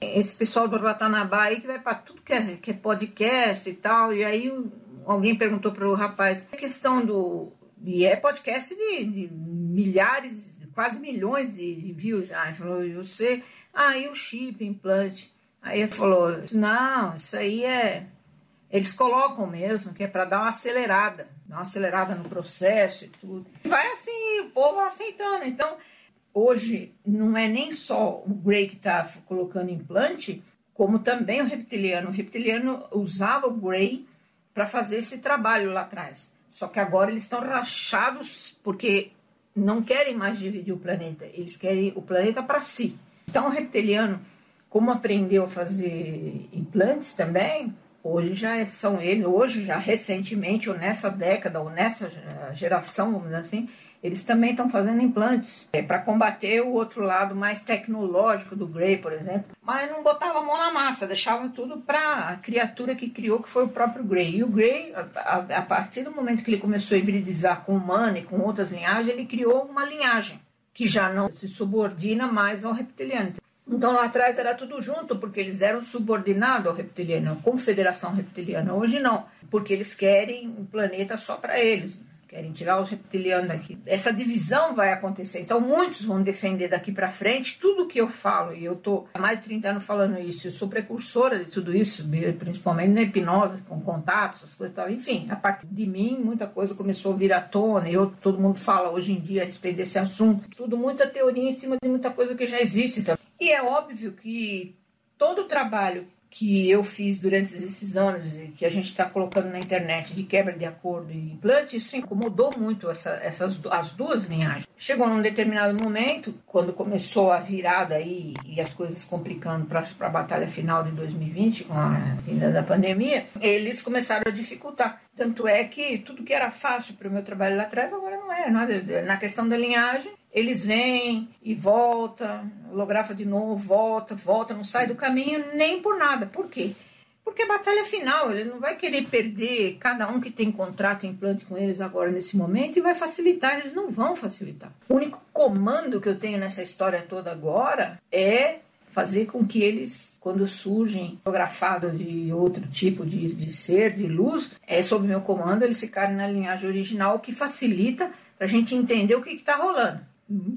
esse pessoal do Ratanabá aí que vai para tudo que é, que é podcast e tal. E aí alguém perguntou para o rapaz a questão do. E é podcast de, de milhares, quase milhões de, de views já. Ele falou, e você. Ah, e o chip, implante. Aí ele falou: não, isso aí é. Eles colocam mesmo, que é para dar uma acelerada, dar uma acelerada no processo e tudo. E vai assim, o povo aceitando. Então, hoje não é nem só o Gray que está colocando implante, como também o reptiliano. O reptiliano usava o Gray para fazer esse trabalho lá atrás. Só que agora eles estão rachados porque não querem mais dividir o planeta, eles querem o planeta para si. Então, o reptiliano, como aprendeu a fazer implantes também, hoje já são eles, hoje já recentemente, ou nessa década, ou nessa geração, vamos dizer assim, eles também estão fazendo implantes é, para combater o outro lado mais tecnológico do Gray, por exemplo. Mas não botava a mão na massa, deixava tudo para a criatura que criou, que foi o próprio Gray. E o Gray, a, a, partir do momento que ele começou a hibridizar com humano e com outras linhagens, ele criou uma linhagem que já não se subordina mais ao reptiliano. Então lá atrás era tudo junto, porque eles eram subordinados ao reptiliano, à confederação reptiliana. Hoje não, porque eles querem um planeta só para eles querem tirar os reptilianos daqui. Essa divisão vai acontecer. Então, muitos vão defender daqui para frente tudo que eu falo, e eu estou há mais de 30 anos falando isso, eu sou precursora de tudo isso, principalmente na hipnose, com contatos, essas coisas e tal. Enfim, a partir de mim, muita coisa começou a vir à tona, e eu, todo mundo fala hoje em dia a respeito desse assunto. Tudo muita teoria em cima de muita coisa que já existe. Então. E é óbvio que todo o trabalho que eu fiz durante esses anos, que a gente está colocando na internet de quebra de acordo e implante, isso incomodou muito essa, essas as duas linhagens. Chegou num determinado momento, quando começou a virada aí e as coisas complicando para a batalha final de 2020, com a vinda da pandemia, eles começaram a dificultar. Tanto é que tudo que era fácil para o meu trabalho lá atrás agora não é. Nada. Na questão da linhagem, eles vêm e volta, holografa de novo, volta, volta, não sai do caminho nem por nada. Por quê? Porque a batalha final, ele não vai querer perder cada um que tem contrato implante com eles agora nesse momento e vai facilitar, eles não vão facilitar. O único comando que eu tenho nessa história toda agora é fazer com que eles, quando surgem fotografados de outro tipo de, de ser, de luz, é sob meu comando eles ficarem na linhagem original, o que facilita para a gente entender o que está rolando.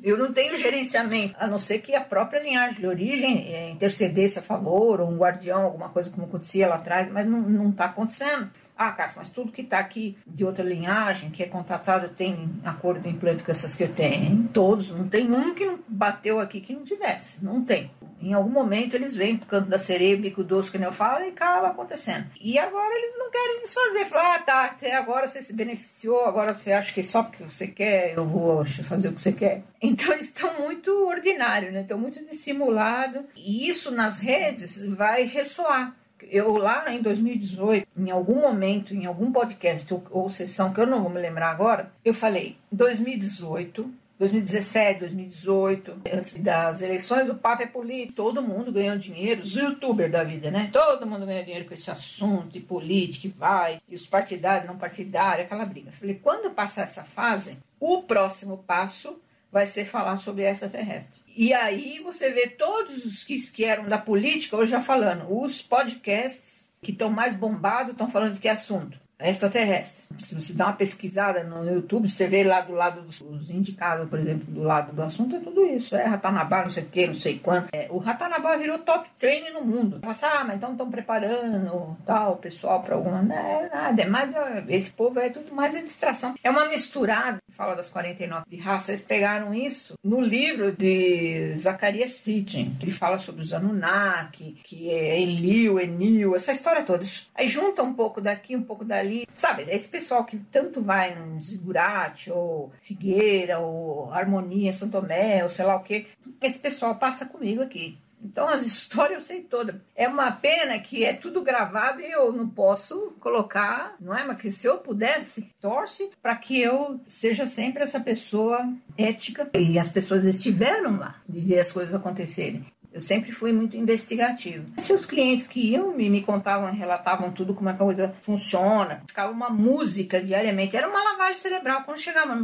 Eu não tenho gerenciamento, a não ser que a própria linhagem de origem é, intercedesse a favor, ou um guardião, alguma coisa como acontecia lá atrás, mas não está acontecendo. Ah, Cássio, mas tudo que está aqui de outra linhagem, que é contatado, tem acordo de implante com essas que eu tenho? Todos, não tem um que não bateu aqui que não tivesse, não tem. Em algum momento eles vêm pro canto da sereia, bico doce, que eu falo, e acaba acontecendo. E agora eles não querem desfazer. Falar, ah, tá, até agora você se beneficiou, agora você acha que só porque você quer eu vou fazer o que você quer. Então eles estão muito ordinários, né? Estão muito dissimulados. E isso nas redes vai ressoar eu lá em 2018, em algum momento, em algum podcast ou, ou, sessão que eu não vou me lembrar agora, eu falei: 2018 2017, 2018, antes das eleições, o papo é político, todo mundo ganhou dinheiro, os youtubers da vida, né? Todo mundo ganha dinheiro com esse assunto de política, e vai, e os partidários, não partidários, aquela briga. falei, quando passar essa fase, o próximo passo vai ser falar sobre extraterrestre. E aí você vê todos os que eram da política hoje já falando, os podcasts que estão mais bombados estão falando de que assunto? Extraterrestre. Se você dá uma pesquisada no YouTube, você vê lá do lado dos indicados, por exemplo, do lado do assunto, é tudo isso. É Ratanabá, não sei o que, não sei quanto. É, o Ratanabá virou top training no mundo. Você, ah, mas então estão preparando tal, pessoal para alguma. Não é nada, é mais. Esse povo é tudo mais a distração. É uma misturada, fala das 49 de raça, eles pegaram isso no livro de Zacarias Sitchin, que fala sobre os Anunnaki, que é Enlil, Enil, essa história toda. Aí junta um pouco daqui, um pouco dali Sabe, esse pessoal que tanto vai no Zigurate, ou Figueira, ou Harmonia, Santo Tomé, ou sei lá o que, esse pessoal passa comigo aqui. Então as histórias eu sei todas. É uma pena que é tudo gravado e eu não posso colocar, não é? Mas que se eu pudesse, torce para que eu seja sempre essa pessoa ética e as pessoas estiveram lá de ver as coisas acontecerem. Eu sempre fui muito investigativo. Se os clientes que iam me, me contavam, relatavam tudo, como é que a coisa funciona, ficava uma música diariamente. Era uma lavagem cerebral. Quando chegava num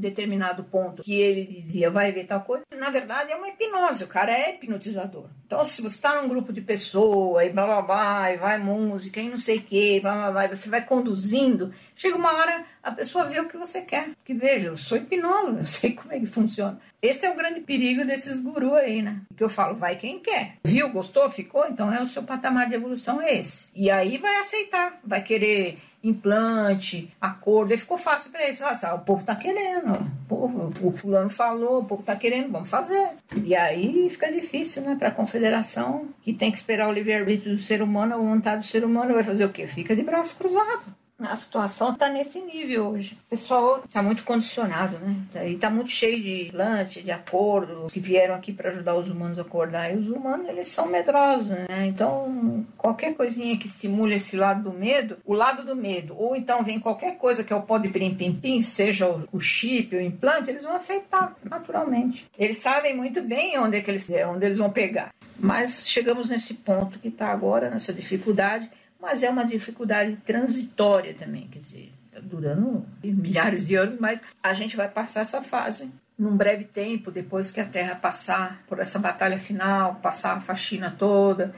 determinado ponto que ele dizia, vai ver tal coisa, na verdade é uma hipnose. O cara é hipnotizador. Então, se você está num grupo de pessoas, e blá blá blá, e vai música, e não sei o quê, blá blá blá, e você vai conduzindo, chega uma hora a pessoa vê o que você quer. Que veja, eu sou hipnólogo, eu sei como é que funciona. Esse é o grande perigo desses gurus aí, né? Que eu falo, vai quem quer. Viu, gostou, ficou? Então é o seu patamar de evolução é esse. E aí vai aceitar, vai querer implante, acordo. Aí ficou fácil para eles. Ah, o povo tá querendo. O, povo, o fulano falou, o povo tá querendo, vamos fazer. E aí fica difícil, né, para a confederação, que tem que esperar o livre-arbítrio do ser humano, a vontade do ser humano, vai fazer o quê? Fica de braço cruzado. A situação está nesse nível hoje. O pessoal está muito condicionado, né? E está muito cheio de plante, de acordo, que vieram aqui para ajudar os humanos a acordar. E os humanos, eles são medrosos, né? Então, qualquer coisinha que estimule esse lado do medo, o lado do medo, ou então vem qualquer coisa que é o pó de pim-pim-pim, seja o chip, o implante, eles vão aceitar naturalmente. Eles sabem muito bem onde, é que eles, onde eles vão pegar. Mas chegamos nesse ponto que está agora, nessa dificuldade mas é uma dificuldade transitória também, quer dizer, está durando milhares de anos, mas a gente vai passar essa fase num breve tempo, depois que a Terra passar por essa batalha final, passar a faxina toda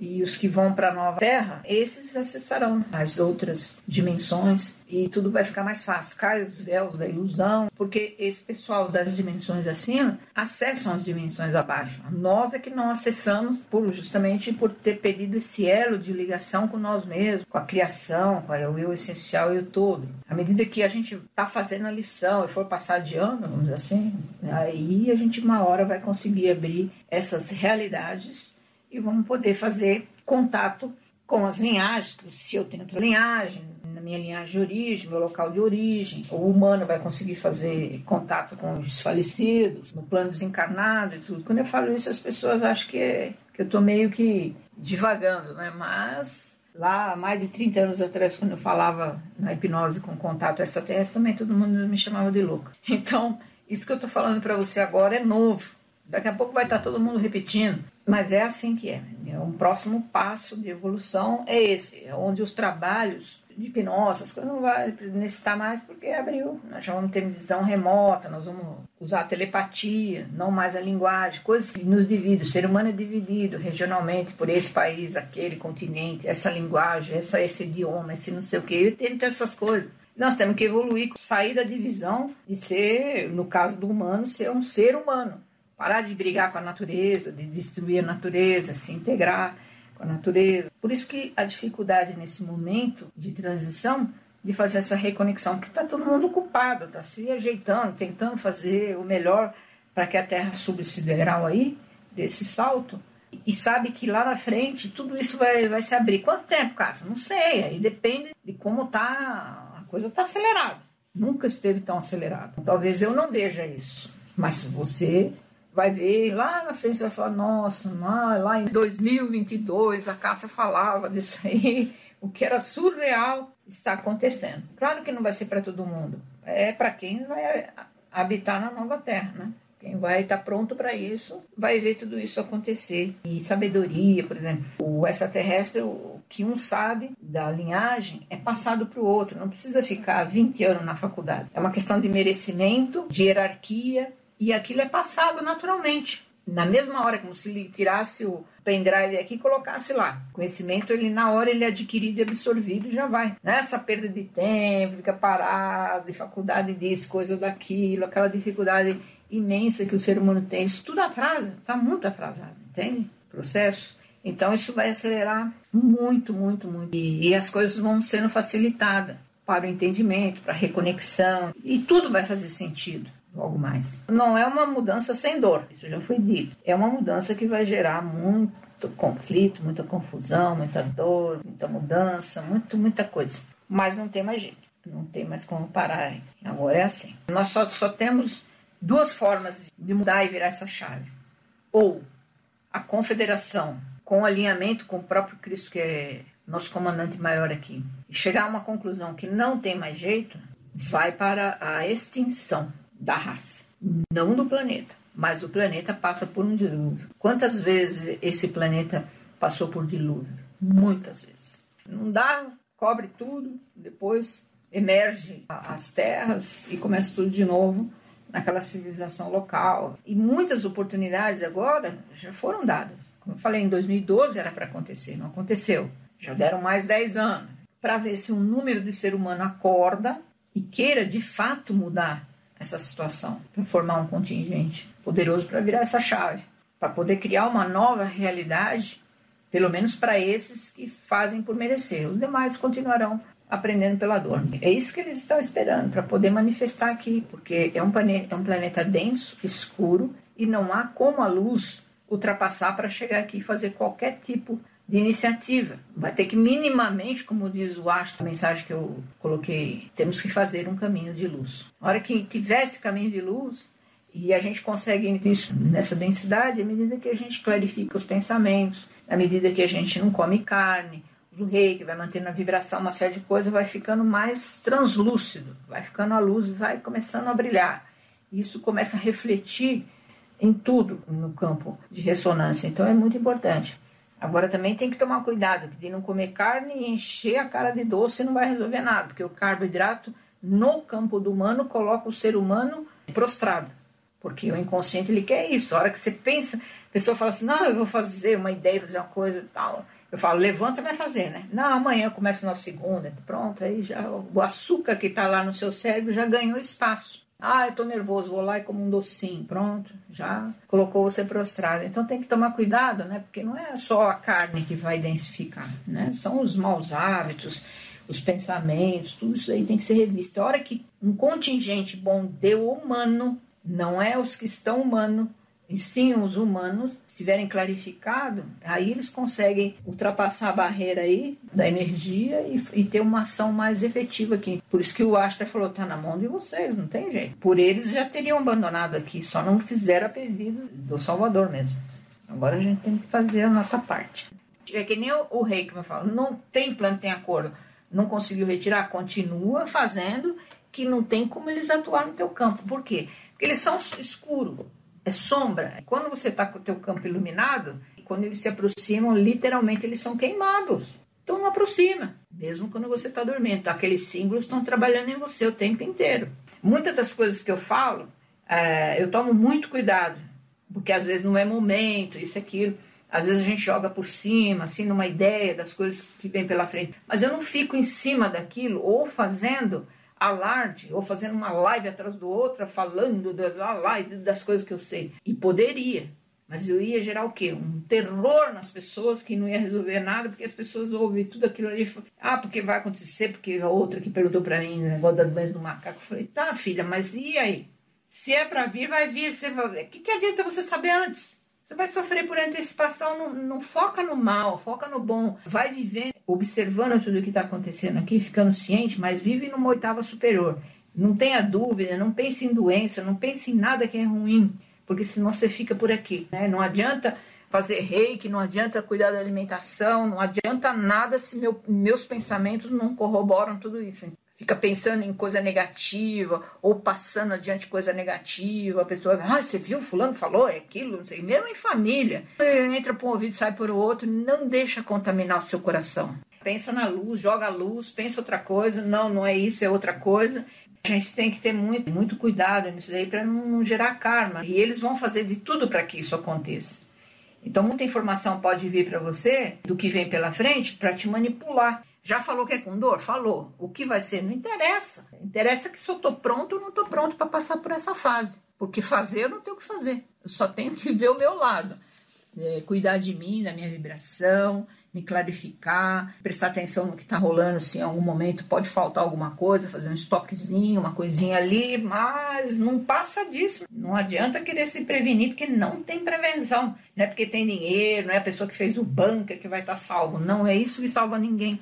e os que vão para a nova Terra, esses acessarão as outras dimensões e tudo vai ficar mais fácil. Cai os véus da ilusão, porque esse pessoal das dimensões acima acessam as dimensões abaixo. Nós é que não acessamos por justamente por ter perdido esse elo de ligação com nós mesmos, com a criação, com o eu essencial e o todo. À medida que a gente está fazendo a lição e for passar de ano, vamos dizer assim, aí a gente uma hora vai conseguir abrir essas realidades e vamos poder fazer contato com as linhagens, se eu tenho outra linhagem, na minha linhagem de origem, meu local de origem, o humano vai conseguir fazer contato com os falecidos, no plano desencarnado e tudo. Quando eu falo isso, as pessoas acham que, que eu estou meio que divagando, né? Mas lá, mais de 30 anos atrás, quando eu falava na hipnose com contato extraterrestre, também todo mundo me chamava de louco. Então, isso que eu estou falando para você agora é novo. Daqui a pouco vai estar todo mundo repetindo. Mas é assim que é. é. Um próximo passo de evolução é esse, é onde os trabalhos de hipnose, as coisas não vai necessitar mais porque abriu. Nós já vamos ter visão remota, nós vamos usar a telepatia, não mais a linguagem, coisas que nos dividem. O ser humano é dividido regionalmente por esse país, aquele continente, essa linguagem, essa, esse idioma, esse não sei o que. Eu tento essas coisas. Nós temos que evoluir, sair da divisão de ser, no caso do humano, ser um ser humano parar de brigar com a natureza, de destruir a natureza, se integrar com a natureza. Por isso que a dificuldade nesse momento de transição de fazer essa reconexão, porque está todo mundo ocupado, está se ajeitando, tentando fazer o melhor para que a Terra suba esse degrau aí, desse salto, e sabe que lá na frente tudo isso vai, vai se abrir. Quanto tempo, Cássio? Não sei, aí depende de como tá, a coisa está acelerada. Nunca esteve tão acelerado. Talvez eu não veja isso, mas você vai ver lá na frente, você vai falar, nossa, lá em 2022 a Cássia falava disso aí, o que era surreal está acontecendo. Claro que não vai ser para todo mundo, é para quem vai habitar na nova terra, né? Quem vai estar tá pronto para isso vai ver tudo isso acontecer. E sabedoria, por exemplo, o extraterrestre, o que um sabe da linhagem é passado para o outro. Não precisa ficar 20 anos na faculdade. É uma questão de merecimento, de hierarquia e aquilo é passado naturalmente. Na mesma hora, como se ele tirasse o pendrive aqui e colocasse lá. Conhecimento, ele na hora ele é adquirido e absorvido já vai. Nessa perda de tempo, fica parado, de faculdade disso, coisa daquilo, aquela dificuldade imensa que o ser humano tem. Isso tudo atrasa, está muito atrasado, entende? Processo. Então isso vai acelerar muito, muito, muito. E, e as coisas vão sendo facilitadas para o entendimento, para a reconexão, e tudo vai fazer sentido logo mais. Não é uma mudança sem dor, isso já foi dito. É uma mudança que vai gerar muito conflito, muita confusão, muita dor, muita mudança, muito, muita coisa. Mas não tem mais jeito, não tem mais como parar. Agora é assim. Nós só, só temos duas formas de mudar e virar essa chave. Ou a confederação com alinhamento com o próprio Cristo, que é nosso comandante maior aqui, e chegar a uma conclusão que não tem mais jeito, vai para a extinção da raça, não do planeta, mas o planeta passa por um dilúvio. Quantas vezes esse planeta passou por dilúvio? Muitas vezes. Não dá, cobre tudo, depois emerge as terras e começa tudo de novo naquela civilização local. E muitas oportunidades agora já foram dadas Como eu falei, em 2012 era para acontecer, não aconteceu. Já deram mais 10 anos. Para ver se um número de ser humano acorda e queira de fato mudar essa situação, para formar um contingente poderoso para virar essa chave, para poder criar uma nova realidade, pelo menos para esses que fazem por merecer. Os demais continuarão aprendendo pela dor. É isso que eles estão esperando para poder manifestar aqui, porque é um, planeta, é um planeta denso, escuro, e não há como a luz ultrapassar para chegar aqui e fazer qualquer tipo de iniciativa. Vai ter que minimamente, como diz o Astro, a mensagem que eu coloquei, temos que fazer um caminho de luz. Na hora que tiver esse caminho de luz, e a gente consegue isso nessa densidade à medida que a gente clarifica os pensamentos, à medida que a gente não come carne, o rei que vai mantendo a vibração, uma série de coisas, vai ficando mais translúcido, vai ficando a luz, vai começando a brilhar. Isso começa a refletir em tudo no campo de ressonância. Então é muito importante. Agora também tem que tomar cuidado de não comer carne e encher a cara de doce não vai resolver nada, porque o carboidrato no campo do humano coloca o ser humano prostrado. Porque o inconsciente ele quer isso. A hora que você pensa, a pessoa fala assim: "Não, eu vou fazer uma ideia, fazer uma coisa e tal". Eu falo: "Levanta vai fazer, né?". Não, amanhã eu começo na segunda, pronto, aí já o açúcar que está lá no seu cérebro já ganhou espaço. Ah, eu tô nervoso, vou lá e como um docinho, pronto, já colocou você prostrado. Então tem que tomar cuidado, né? Porque não é só a carne que vai densificar, né? São os maus hábitos, os pensamentos, tudo isso aí tem que ser revisto. A hora que um contingente bom de humano, não é os que estão humano, e sim os humanos estiverem clarificados, aí eles conseguem ultrapassar a barreira aí da energia e, e, ter uma ação mais efetiva aqui. Por isso que o Asta falou, tá na mão de vocês, não tem jeito. Por eles já teriam abandonado aqui, só não fizeram a pedido do Salvador mesmo. Agora a gente tem que fazer a nossa parte. É que nem o, o rei que me fala, não tem plano, tem acordo, não conseguiu retirar, continua fazendo, que não tem como eles atuar no teu campo. Por quê? Porque eles são escuros é sombra. Quando você está com o teu campo iluminado, quando eles se aproximam, literalmente eles são queimados. Então não aproxima, mesmo quando você está dormindo. Aqueles símbolos estão trabalhando em você o tempo inteiro. Muitas das coisas que eu falo, é, eu tomo muito cuidado, porque às vezes não é momento, isso aquilo. Às vezes a gente joga por cima, assim, numa ideia das coisas que vem pela frente. Mas eu não fico em cima daquilo ou fazendo alarde ou fazendo uma live atrás do outra falando da live das coisas que eu sei. E poderia, mas eu ia gerar o quê? Um terror nas pessoas que não ia resolver nada, porque as pessoas ouvem tudo aquilo ali. Ah, porque vai acontecer, porque a outra que perguntou para mim, o negócio da doença do macaco. Eu falei, tá, filha, mas e aí? Se é para vir, vai vir. Você vai... Que, que adianta você saber antes? Você vai sofrer por antecipação, não, não, foca no mal, foca no bom. Vai vivendo, observando tudo o que está acontecendo aqui, ficando ciente, mas vive numa oitava superior. Não tenha dúvida, não pense em doença, não pense em nada que é ruim, porque senão você fica por aqui. Né? Não adianta fazer reiki, não adianta cuidar da alimentação, não adianta nada se meu, meus pensamentos não corroboram tudo isso fica pensando em coisa negativa ou passando adiante coisa negativa, a pessoa, ah, você viu, fulano falou, é aquilo, não sei, mesmo em família. Entra por um ouvido, sai por outro, não deixa contaminar o seu coração. Pensa na luz, joga a luz, pensa outra coisa, não, não é isso, é outra coisa. A gente tem que ter muito, muito cuidado nisso daí para não gerar karma. E eles vão fazer de tudo para que isso aconteça. Então, muita informação pode vir para você do que vem pela frente para te manipular. Já falou que é com dor? Falou. O que vai ser? Não interessa. Interessa que se eu estou pronto ou não estou pronto para passar por essa fase. Porque fazer eu não tenho o que fazer. Eu só tenho que ver o meu lado. É, cuidar de mim, da minha vibração, me clarificar, prestar atenção no que está rolando, se em algum momento pode faltar alguma coisa, fazer um estoquezinho, uma coisinha ali, mas não passa disso. Não adianta querer se prevenir, porque não tem prevenção. Não é porque tem dinheiro, não é a pessoa que fez o bunker que vai estar tá salvo. Não é isso que salva ninguém.